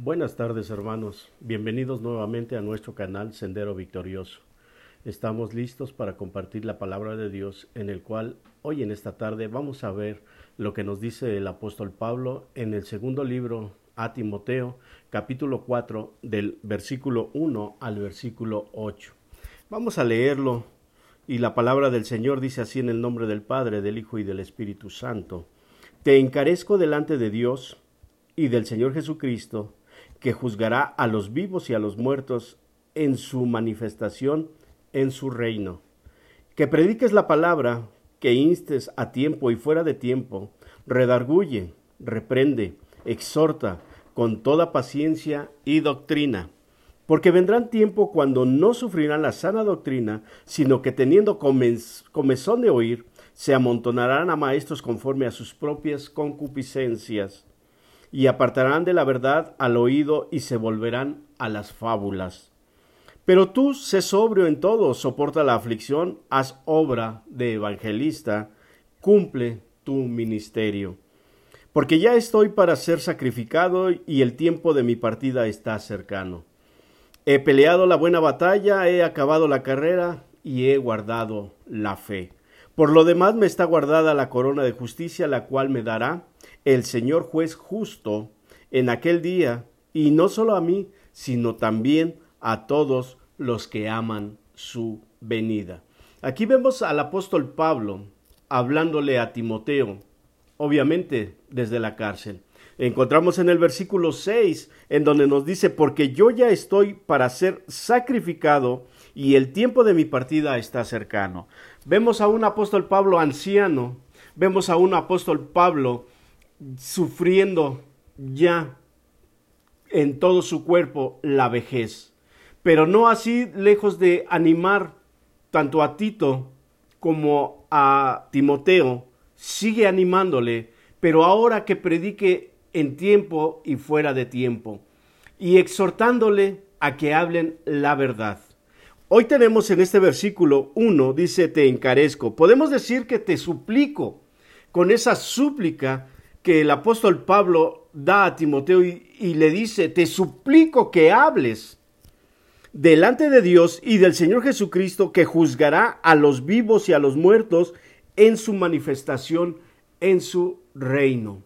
Buenas tardes hermanos, bienvenidos nuevamente a nuestro canal Sendero Victorioso. Estamos listos para compartir la palabra de Dios en el cual hoy en esta tarde vamos a ver lo que nos dice el apóstol Pablo en el segundo libro a Timoteo capítulo 4 del versículo 1 al versículo 8. Vamos a leerlo y la palabra del Señor dice así en el nombre del Padre, del Hijo y del Espíritu Santo. Te encarezco delante de Dios y del Señor Jesucristo, que juzgará a los vivos y a los muertos en su manifestación en su reino. Que prediques la palabra, que instes a tiempo y fuera de tiempo, redarguye, reprende, exhorta con toda paciencia y doctrina. Porque vendrán tiempo cuando no sufrirán la sana doctrina, sino que teniendo comezón de oír, se amontonarán a maestros conforme a sus propias concupiscencias y apartarán de la verdad al oído y se volverán a las fábulas. Pero tú sé sobrio en todo, soporta la aflicción, haz obra de evangelista, cumple tu ministerio. Porque ya estoy para ser sacrificado y el tiempo de mi partida está cercano. He peleado la buena batalla, he acabado la carrera y he guardado la fe. Por lo demás me está guardada la corona de justicia, la cual me dará el Señor juez justo en aquel día, y no solo a mí, sino también a todos los que aman su venida. Aquí vemos al apóstol Pablo hablándole a Timoteo, obviamente desde la cárcel. Encontramos en el versículo 6, en donde nos dice, porque yo ya estoy para ser sacrificado y el tiempo de mi partida está cercano. Vemos a un apóstol Pablo anciano, vemos a un apóstol Pablo sufriendo ya en todo su cuerpo la vejez, pero no así lejos de animar tanto a Tito como a Timoteo, sigue animándole, pero ahora que predique en tiempo y fuera de tiempo, y exhortándole a que hablen la verdad. Hoy tenemos en este versículo 1, dice, te encarezco. Podemos decir que te suplico, con esa súplica que el apóstol Pablo da a Timoteo y, le dice, te suplico que hables delante de Dios y del Señor Jesucristo que juzgará a los vivos y a los muertos en su manifestación en su reino.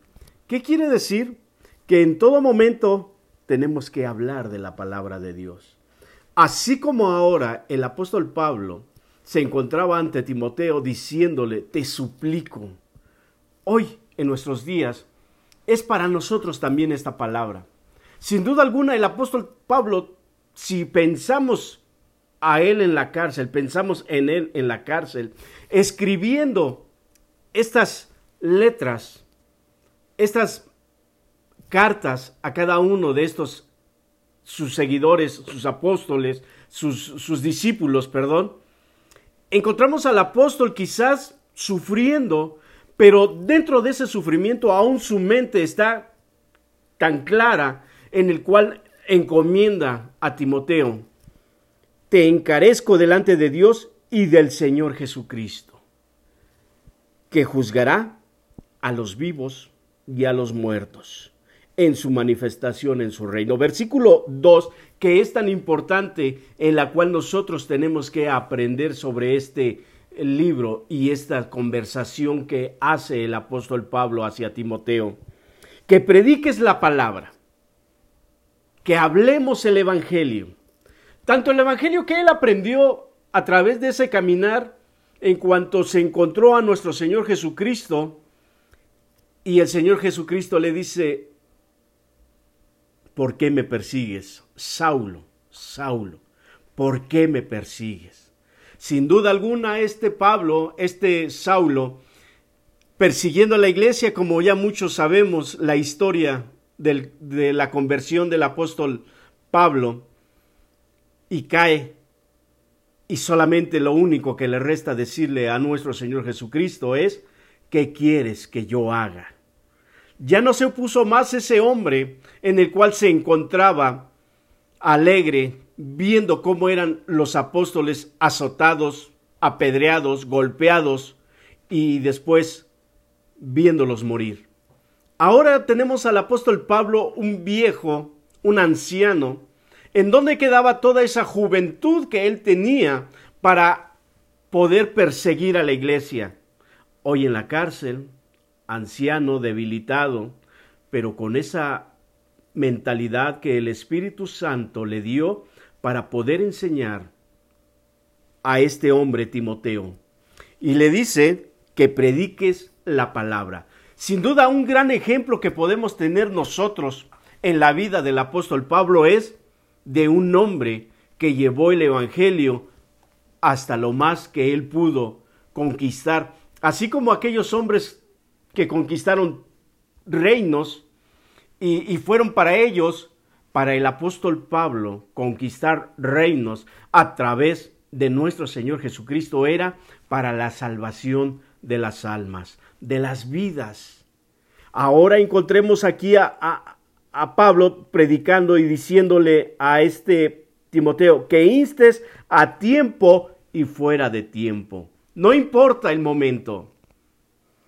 ¿Qué quiere decir? Que en todo momento tenemos que hablar de la palabra de Dios. Así como ahora el apóstol Pablo se encontraba ante Timoteo diciéndole, te suplico, hoy en nuestros días, es para nosotros también esta palabra. Sin duda alguna, el apóstol Pablo, si pensamos a él en la cárcel, pensamos en él en la cárcel, escribiendo estas letras, estas cartas a cada uno de estos sus seguidores, sus apóstoles, sus, sus discípulos, perdón, encontramos al apóstol quizás sufriendo pero dentro de ese sufrimiento aún su mente está tan clara en el cual encomienda a Timoteo, te encarezco delante de Dios y del Señor Jesucristo, que juzgará a los vivos y a los muertos en su manifestación en su reino. Versículo 2, que es tan importante en la cual nosotros tenemos que aprender sobre este el libro y esta conversación que hace el apóstol Pablo hacia Timoteo. Que prediques la palabra, que hablemos el Evangelio. Tanto el Evangelio que él aprendió a través de ese caminar en cuanto se encontró a nuestro Señor Jesucristo y el Señor Jesucristo le dice, ¿por qué me persigues? Saulo, Saulo, ¿por qué me persigues? Sin duda alguna, este Pablo, este Saulo, persiguiendo a la iglesia, como ya muchos sabemos la historia de la conversión del apóstol Pablo, y cae, y solamente lo único que le resta decirle a nuestro Señor Jesucristo es, ¿qué quieres que yo haga? Ya no se opuso más ese hombre en el cual se encontraba alegre, viendo cómo eran los apóstoles azotados, apedreados, golpeados y después viéndolos morir. Ahora tenemos al apóstol Pablo, un viejo, un anciano, ¿en dónde quedaba toda esa juventud que él tenía para poder perseguir a la iglesia? Hoy en la cárcel, anciano, debilitado, pero con esa mentalidad que el Espíritu Santo le dio para poder enseñar a este hombre Timoteo. Y le dice que prediques la palabra. Sin duda un gran ejemplo que podemos tener nosotros en la vida del apóstol Pablo es de un hombre que llevó el Evangelio hasta lo más que él pudo conquistar, así como aquellos hombres que conquistaron reinos y, fueron para ellos, para el apóstol Pablo, conquistar reinos a través de nuestro Señor Jesucristo era para la salvación de las almas, de las vidas. Ahora encontremos aquí a, a, Pablo predicando y diciéndole a este Timoteo que instes a tiempo y fuera de tiempo. No importa el momento,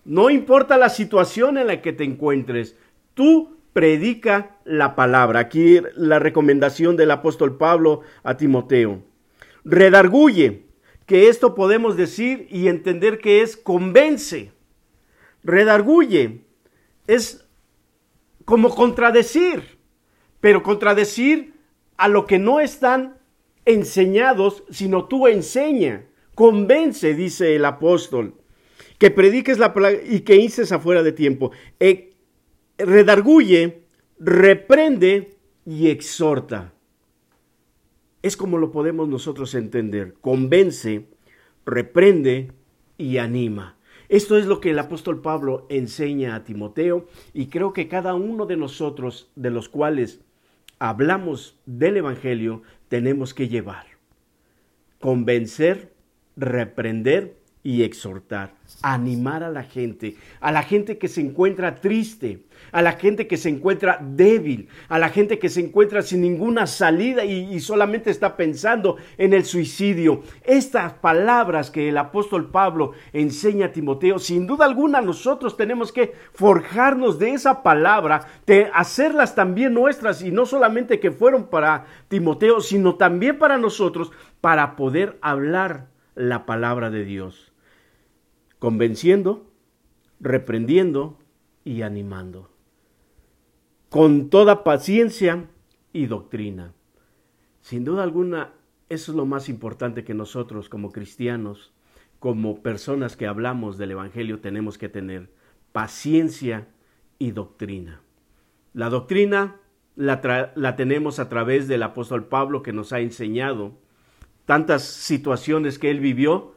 no importa la situación en la que te encuentres, tú predica la palabra. Aquí la recomendación del apóstol Pablo a Timoteo. Redarguye, que esto podemos decir y entender que es convence. Redarguye es como contradecir, pero contradecir a lo que no están enseñados, sino tú enseña. Convence, dice el apóstol, que prediques la palabra y que hices afuera de tiempo. E, redarguye, reprende y exhorta. Es como lo podemos nosotros entender. Convence, reprende y anima. Esto es lo que el apóstol Pablo enseña a Timoteo y creo que cada uno de nosotros, de los cuales hablamos del Evangelio, tenemos que llevar. Convencer, reprender y exhortar, animar a la gente, a la gente que se encuentra triste, a la gente que se encuentra débil, a la gente que se encuentra sin ninguna salida y, solamente está pensando en el suicidio. Estas palabras que el apóstol Pablo enseña a Timoteo, sin duda alguna nosotros tenemos que forjarnos de esa palabra, de hacerlas también nuestras y no solamente que fueron para Timoteo, sino también para nosotros, para poder hablar la palabra de Dios convenciendo, reprendiendo y animando, con toda paciencia y doctrina. Sin duda alguna, eso es lo más importante que nosotros como cristianos, como personas que hablamos del Evangelio, tenemos que tener paciencia y doctrina. La doctrina la, la, tenemos a través del apóstol Pablo que nos ha enseñado tantas situaciones que él vivió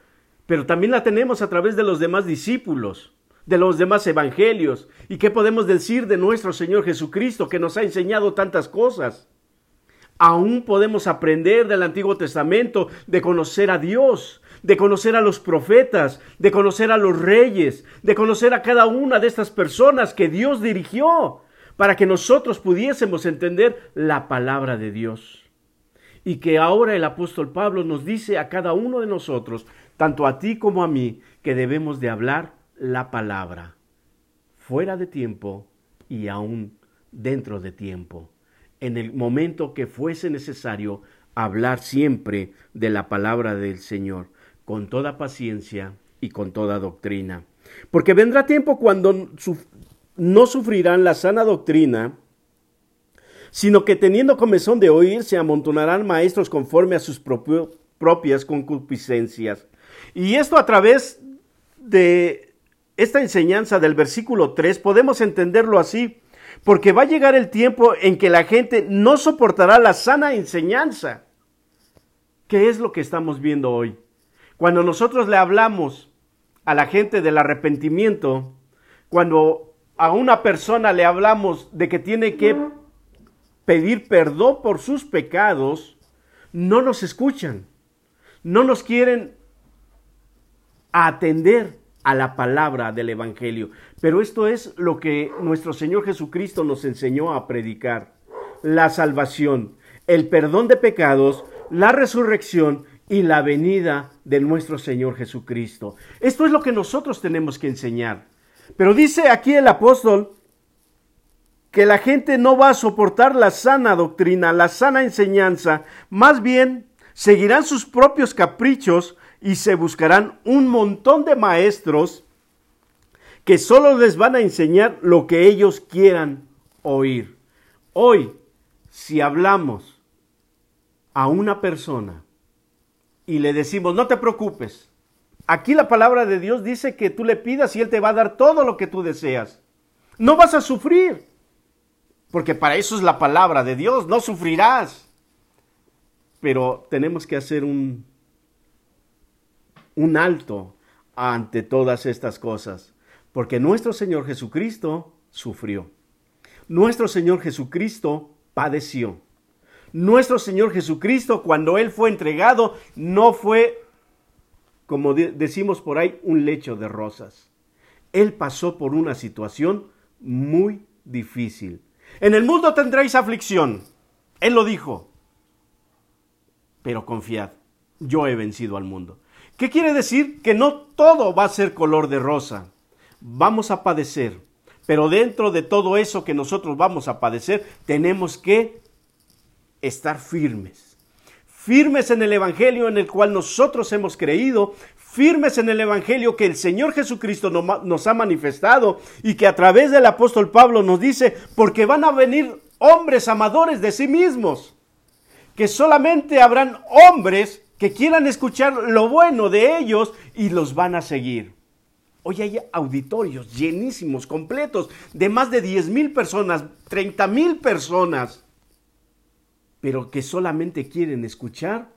pero también la tenemos a través de los demás discípulos, de los demás evangelios. ¿Y qué podemos decir de nuestro Señor Jesucristo que nos ha enseñado tantas cosas? Aún podemos aprender del Antiguo Testamento de conocer a Dios, de conocer a los profetas, de conocer a los reyes, de conocer a cada una de estas personas que Dios dirigió para que nosotros pudiésemos entender la palabra de Dios. Y que ahora el apóstol Pablo nos dice a cada uno de nosotros, tanto a ti como a mí, que debemos de hablar la palabra, fuera de tiempo y aún dentro de tiempo, en el momento que fuese necesario hablar siempre de la palabra del Señor, con toda paciencia y con toda doctrina. Porque vendrá tiempo cuando no sufrirán la sana doctrina, sino que teniendo comezón de oír, se amontonarán maestros conforme a sus propias concupiscencias y esto a través de esta enseñanza del versículo 3 podemos entenderlo así, porque va a llegar el tiempo en que la gente no soportará la sana enseñanza. ¿Qué es lo que estamos viendo hoy? Cuando nosotros le hablamos a la gente del arrepentimiento, cuando a una persona le hablamos de que tiene que pedir perdón por sus pecados, no nos escuchan, no nos quieren atender a la palabra del Evangelio. Pero esto es lo que nuestro Señor Jesucristo nos enseñó a predicar. La salvación, el perdón de pecados, la resurrección y la venida de nuestro Señor Jesucristo. Esto es lo que nosotros tenemos que enseñar. Pero dice aquí el apóstol que la gente no va a soportar la sana doctrina, la sana enseñanza, más bien seguirán sus propios caprichos y se buscarán un montón de maestros que solo les van a enseñar lo que ellos quieran oír. Hoy, si hablamos a una persona y le decimos, no te preocupes, aquí la palabra de Dios dice que tú le pidas y Él te va a dar todo lo que tú deseas. No vas a sufrir, porque para eso es la palabra de Dios, no sufrirás. Pero tenemos que hacer un, un alto ante todas estas cosas. Porque nuestro Señor Jesucristo sufrió. Nuestro Señor Jesucristo padeció. Nuestro Señor Jesucristo, cuando Él fue entregado, no fue, como decimos por ahí, un lecho de rosas. Él pasó por una situación muy difícil. En el mundo tendréis aflicción. Él lo dijo. Pero confiad, yo he vencido al mundo. ¿Qué quiere decir? Que no todo va a ser color de rosa vamos a padecer, pero dentro de todo eso que nosotros vamos a padecer, tenemos que estar firmes. Firmes en el Evangelio en el cual nosotros hemos creído, firmes en el Evangelio que el Señor Jesucristo nos ha manifestado y que a través del apóstol Pablo nos dice, porque van a venir hombres amadores de sí mismos, que solamente habrán hombres que quieran escuchar lo bueno de ellos y los van a seguir. Hoy hay auditorios llenísimos, completos, de más de 10 mil personas, 30 mil personas, pero que solamente quieren escuchar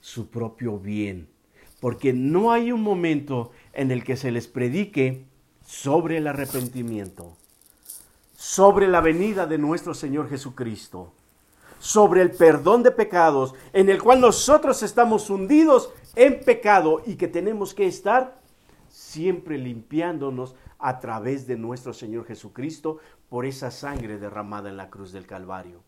su propio bien, porque no hay un momento en el que se les predique sobre el arrepentimiento, sobre la venida de nuestro Señor Jesucristo, sobre el perdón de pecados, en el cual nosotros estamos hundidos en pecado y que tenemos que estar siempre limpiándonos a través de nuestro Señor Jesucristo por esa sangre derramada en la cruz del Calvario.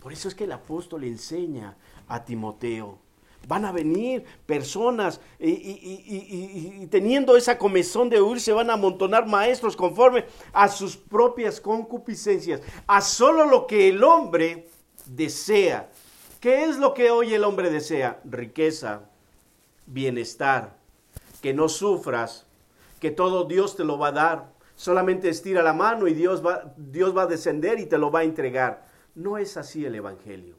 Por eso es que el apóstol enseña a Timoteo. Van a venir personas y, teniendo esa comezón de huir se van a amontonar maestros conforme a sus propias concupiscencias, a solo lo que el hombre desea. ¿Qué es lo que hoy el hombre desea? Riqueza, bienestar, que no sufras, que todo Dios te lo va a dar. Solamente estira la mano y Dios va, Dios va a descender y te lo va a entregar. No es así el Evangelio.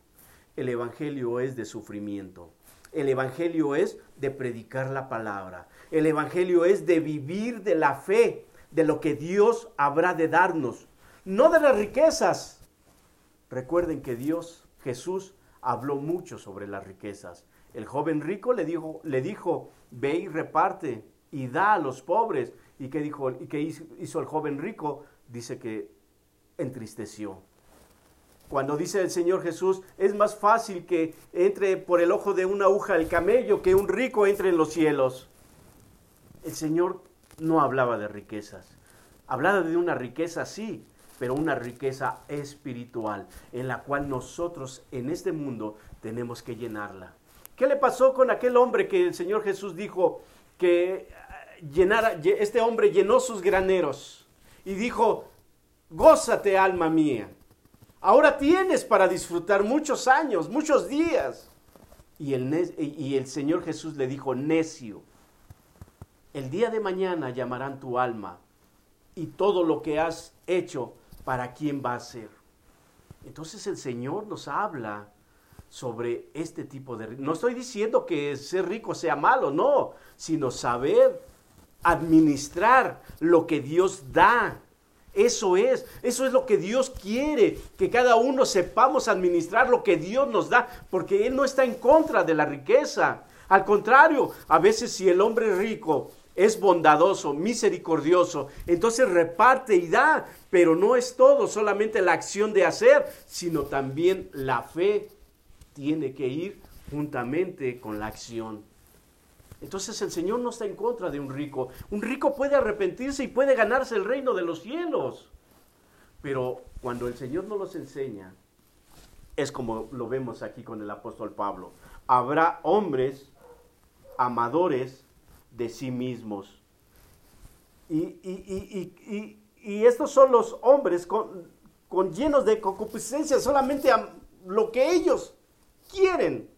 El Evangelio es de sufrimiento. El Evangelio es de predicar la palabra. El Evangelio es de vivir de la fe, de lo que Dios habrá de darnos, no de las riquezas. Recuerden que Dios, Jesús, habló mucho sobre las riquezas. El joven rico le dijo, le dijo, ve y reparte y da a los pobres. ¿Y qué, dijo, y qué hizo el joven rico? Dice que entristeció. Cuando dice el Señor Jesús, es más fácil que entre por el ojo de una aguja el camello que un rico entre en los cielos. El Señor no hablaba de riquezas. Hablaba de una riqueza, sí, pero una riqueza espiritual en la cual nosotros en este mundo tenemos que llenarla. ¿Qué le pasó con aquel hombre que el Señor Jesús dijo que eh, llenara, este hombre llenó sus graneros y dijo, gózate alma mía, ahora tienes para disfrutar muchos años, muchos días. Y el, y el Señor Jesús le dijo, necio, el día de mañana llamarán tu alma y todo lo que has hecho, ¿para quién va a ser? Entonces el Señor nos habla sobre este tipo de... No estoy diciendo que ser rico sea malo, no, sino saber administrar lo que Dios da. Eso es, eso es lo que Dios quiere, que cada uno sepamos administrar lo que Dios nos da, porque Él no está en contra de la riqueza. Al contrario, a veces si el hombre rico es bondadoso, misericordioso, entonces reparte y da, pero no es todo solamente la acción de hacer, sino también la fe tiene que ir juntamente con la acción. Entonces el Señor no está en contra de un rico. Un rico puede arrepentirse y puede ganarse el reino de los cielos. Pero cuando el Señor no los enseña, es como lo vemos aquí con el apóstol Pablo. Habrá hombres amadores de sí mismos. Y, y, y, y estos son los hombres con, con llenos de concupiscencia solamente a lo que ellos quieren.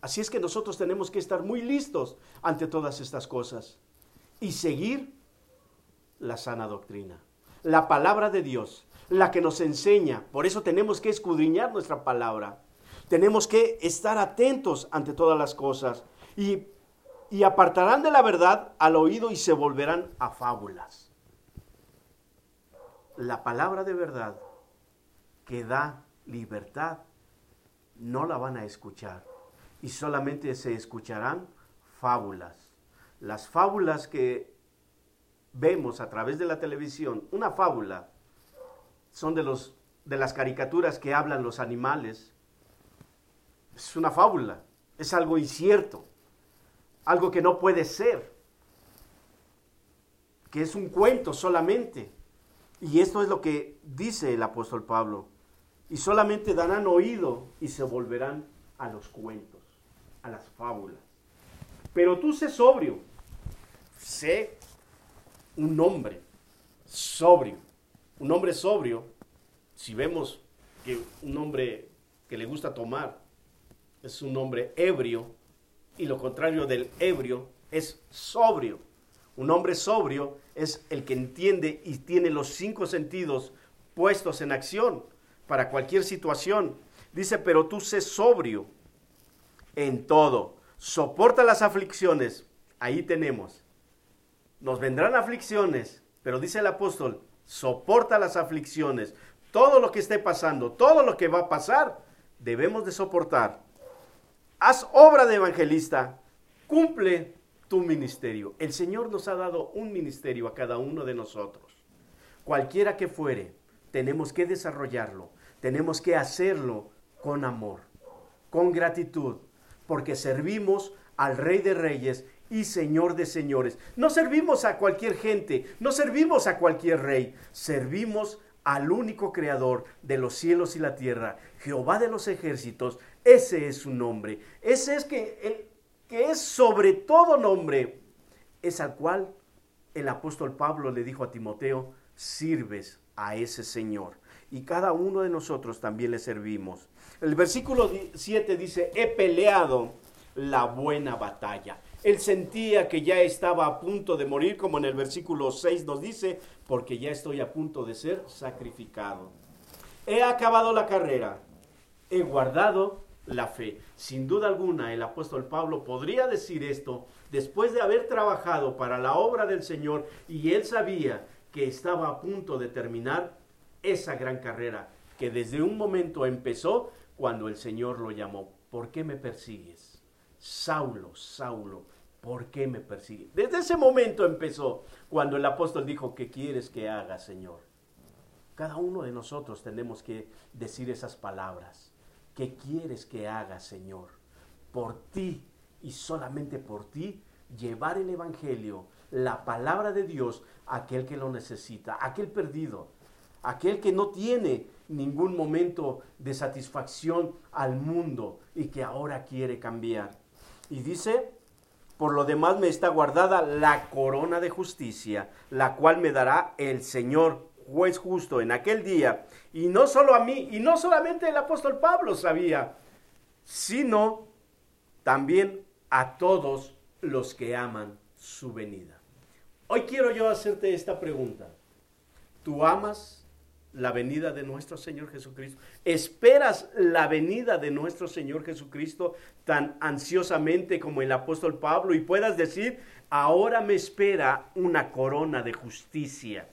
Así es que nosotros tenemos que estar muy listos ante todas estas cosas y seguir la sana doctrina, la palabra de Dios, la que nos enseña. Por eso tenemos que escudriñar nuestra palabra. Tenemos que estar atentos ante todas las cosas y, y apartarán de la verdad al oído y se volverán a fábulas. La palabra de verdad que da libertad no la van a escuchar y solamente se escucharán fábulas. Las fábulas que vemos a través de la televisión, una fábula, son de, los, de las caricaturas que hablan los animales. Es una fábula, es algo incierto, algo que no puede ser, que es un cuento solamente. Y esto es lo que dice el apóstol Pablo. Y solamente darán oído y se volverán a los cuentos, a las fábulas. Pero tú sé sobrio, sé un hombre sobrio. Un hombre sobrio, si vemos que un hombre que le gusta tomar es un hombre ebrio y lo contrario del ebrio es sobrio. Un hombre sobrio es el que entiende y tiene los cinco sentidos puestos en acción para cualquier situación. Dice, pero tú sé sobrio en todo. Soporta las aflicciones. Ahí tenemos. Nos vendrán aflicciones, pero dice el apóstol, soporta las aflicciones. Todo lo que esté pasando, todo lo que va a pasar, debemos de soportar. Haz obra de evangelista, cumple tu ministerio. El Señor nos ha dado un ministerio a cada uno de nosotros. Cualquiera que fuere, tenemos que desarrollarlo, tenemos que hacerlo con amor, con gratitud, porque servimos al Rey de Reyes y Señor de Señores. No servimos a cualquier gente, no servimos a cualquier rey, servimos al único creador de los cielos y la tierra, Jehová de los ejércitos. Ese es su nombre. Ese es que, el, que es sobre todo nombre, es al cual el apóstol Pablo le dijo a Timoteo, sirves a ese Señor. Y cada uno de nosotros también le servimos. El versículo 7 dice, he peleado la buena batalla. Él sentía que ya estaba a punto de morir, como en el versículo 6 nos dice, porque ya estoy a punto de ser sacrificado. He acabado la carrera, he guardado la fe. Sin duda alguna, el apóstol Pablo podría decir esto después de haber trabajado para la obra del Señor y él sabía que estaba a punto de terminar esa gran carrera que desde un momento empezó cuando el Señor lo llamó. ¿Por qué me persigues? Saulo, Saulo, ¿por qué me persigues? Desde ese momento empezó cuando el apóstol dijo, ¿qué quieres que haga, Señor? Cada uno de nosotros tenemos que decir esas palabras. ¿Qué quieres que haga, Señor? Por ti y solamente por ti, llevar el Evangelio, la palabra de Dios, a aquel que lo necesita, aquel perdido, aquel que no tiene ningún momento de satisfacción al mundo y que ahora quiere cambiar. Y dice, por lo demás me está guardada la corona de justicia, la cual me dará el Señor juez justo en aquel día. Y no solo a mí, y no solamente el apóstol Pablo sabía, sino también a todos los que aman su venida. Hoy quiero yo hacerte esta pregunta. ¿Tú amas la venida de nuestro Señor Jesucristo? ¿Esperas la venida de nuestro Señor Jesucristo tan ansiosamente como el apóstol Pablo y puedas decir, ahora me espera una corona de justicia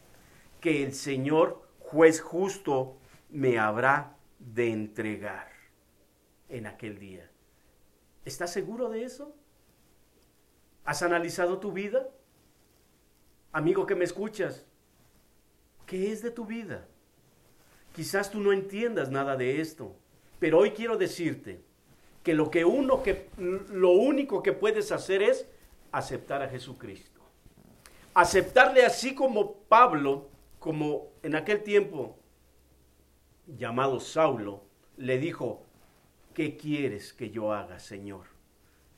que el Señor juez justo me habrá de entregar en aquel día? ¿Estás seguro de eso? ¿Has analizado tu vida? Amigo que me escuchas, ¿qué es de tu vida? Quizás tú no entiendas nada de esto, pero hoy quiero decirte que lo, que uno que, lo único que puedes hacer es aceptar a Jesucristo. Aceptarle así como Pablo, como en aquel tiempo llamado Saulo, le dijo, ¿qué quieres que yo haga, Señor?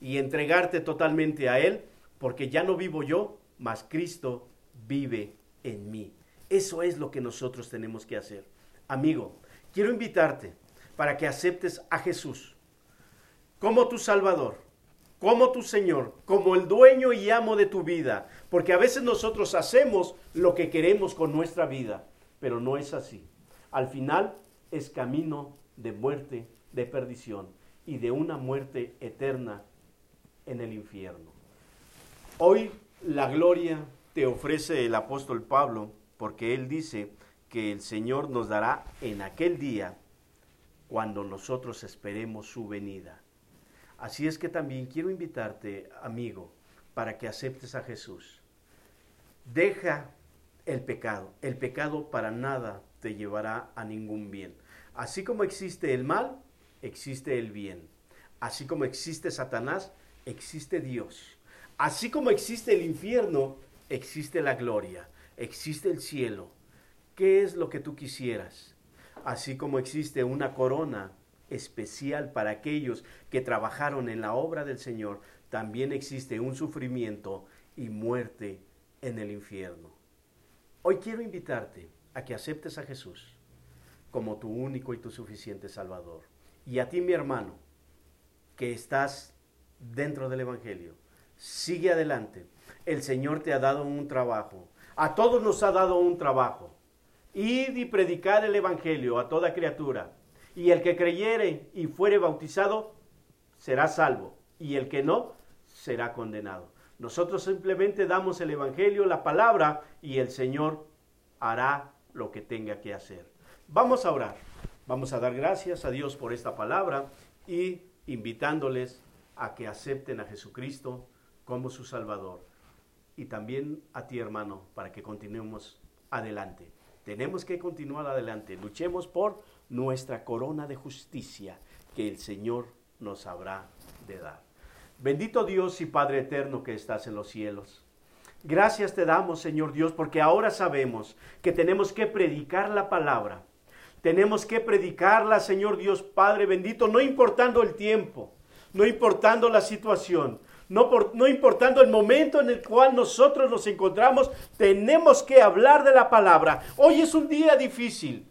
Y entregarte totalmente a Él, porque ya no vivo yo, mas Cristo vive en mí. Eso es lo que nosotros tenemos que hacer. Amigo, quiero invitarte para que aceptes a Jesús como tu Salvador, como tu Señor, como el dueño y amo de tu vida. Porque a veces nosotros hacemos lo que queremos con nuestra vida, pero no es así. Al final es camino de muerte, de perdición y de una muerte eterna en el infierno. Hoy la gloria te ofrece el apóstol Pablo porque él dice que el Señor nos dará en aquel día cuando nosotros esperemos su venida. Así es que también quiero invitarte, amigo, para que aceptes a Jesús. Deja el pecado. El pecado para nada te llevará a ningún bien. Así como existe el mal, existe el bien. Así como existe Satanás, existe Dios. Así como existe el infierno, existe la gloria, existe el cielo. ¿Qué es lo que tú quisieras? Así como existe una corona especial para aquellos que trabajaron en la obra del Señor, también existe un sufrimiento y muerte en el infierno. Hoy quiero invitarte a que aceptes a Jesús como tu único y tu suficiente Salvador. Y a ti, mi hermano, que estás dentro del Evangelio, sigue adelante. El Señor te ha dado un trabajo. A todos nos ha dado un trabajo. Id y predicar el Evangelio a toda criatura y el que creyere y fuere bautizado será salvo, y el que no será condenado. Nosotros simplemente damos el Evangelio, la palabra, y el Señor hará lo que tenga que hacer. Vamos a orar. Vamos a dar gracias a Dios por esta palabra y invitándoles a que acepten a Jesucristo como su Salvador. Y también a ti, hermano, para que continuemos adelante. Tenemos que continuar adelante. Luchemos por nuestra corona de justicia que el Señor nos habrá de dar. Bendito Dios y Padre eterno que estás en los cielos. Gracias te damos, Señor Dios, porque ahora sabemos que tenemos que predicar la palabra. Tenemos que predicarla, Señor Dios Padre bendito, no importando el tiempo, no importando la situación, no, no, importando el momento en el cual nosotros nos encontramos, tenemos que hablar de la palabra. Hoy es un día difícil,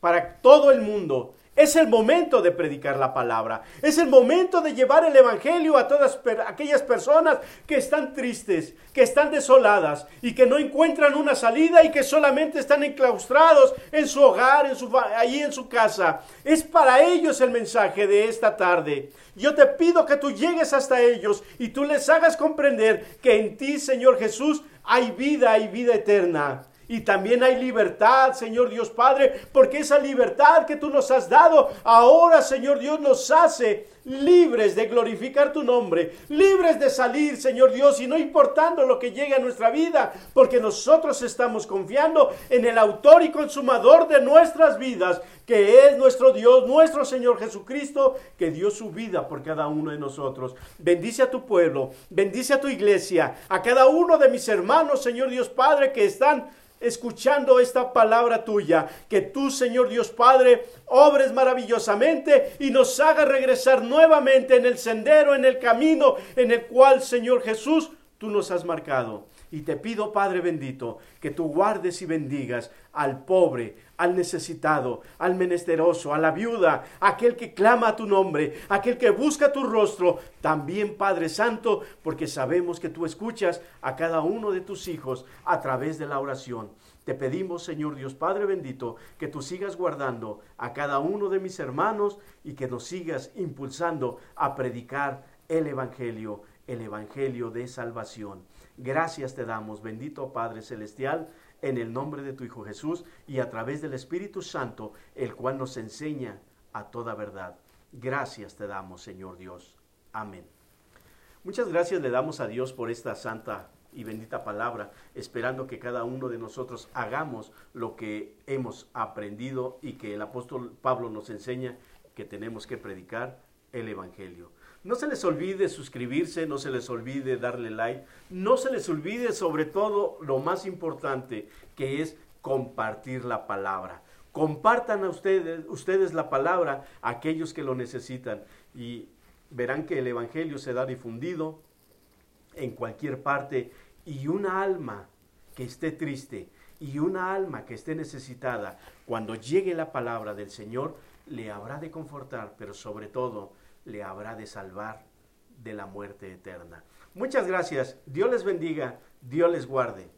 para todo el mundo. Es el momento de predicar la palabra. Es el momento de llevar el Evangelio a todas aquellas personas que están tristes, que están desoladas y que no encuentran una salida y que solamente están enclaustrados en su hogar, en su, allí en su casa. Es para ellos el mensaje de esta tarde. Yo te pido que tú llegues hasta ellos y tú les hagas comprender que en ti, Señor Jesús, hay vida, hay vida eterna. Y también hay libertad, Señor Dios Padre, porque esa libertad que tú nos has dado, ahora, Señor Dios, nos hace libres de glorificar tu nombre, libres de salir, Señor Dios, y no importando lo que llegue a nuestra vida, porque nosotros estamos confiando en el autor y consumador de nuestras vidas, que es nuestro Dios, nuestro Señor Jesucristo, que dio su vida por cada uno de nosotros. Bendice a tu pueblo, bendice a tu iglesia, a cada uno de mis hermanos, Señor Dios Padre, que están escuchando esta palabra tuya, que tú, Señor Dios Padre, obres maravillosamente y nos haga regresar nuevamente en el sendero, en el camino en el cual, Señor Jesús, tú nos has marcado. Y te pido, Padre bendito, que tú guardes y bendigas al pobre, al necesitado, al menesteroso, a la viuda, aquel que clama a tu nombre, aquel que busca tu rostro. También, Padre Santo, porque sabemos que tú escuchas a cada uno de tus hijos a través de la oración. Te pedimos, Señor Dios Padre bendito, que tú sigas guardando a cada uno de mis hermanos y que nos sigas impulsando a predicar el Evangelio, el Evangelio de salvación. Gracias te damos, bendito Padre Celestial, en el nombre de tu Hijo Jesús y a través del Espíritu Santo, el cual nos enseña a toda verdad. Gracias te damos, Señor Dios. Amén. Muchas gracias le damos a Dios por esta santa y bendita palabra, esperando que cada uno de nosotros hagamos lo que hemos aprendido y que el apóstol Pablo nos enseña que tenemos que predicar el Evangelio. No se les olvide suscribirse, no se les olvide darle like, no se les olvide sobre todo lo más importante que es compartir la palabra. Compartan a ustedes, ustedes la palabra a aquellos que lo necesitan y verán que el Evangelio se da difundido en cualquier parte y una alma que esté triste, Y una alma que esté necesitada, cuando llegue la palabra del Señor, le habrá de confortar, pero sobre todo le habrá de salvar de la muerte eterna. Muchas gracias. Dios les bendiga. Dios les guarde.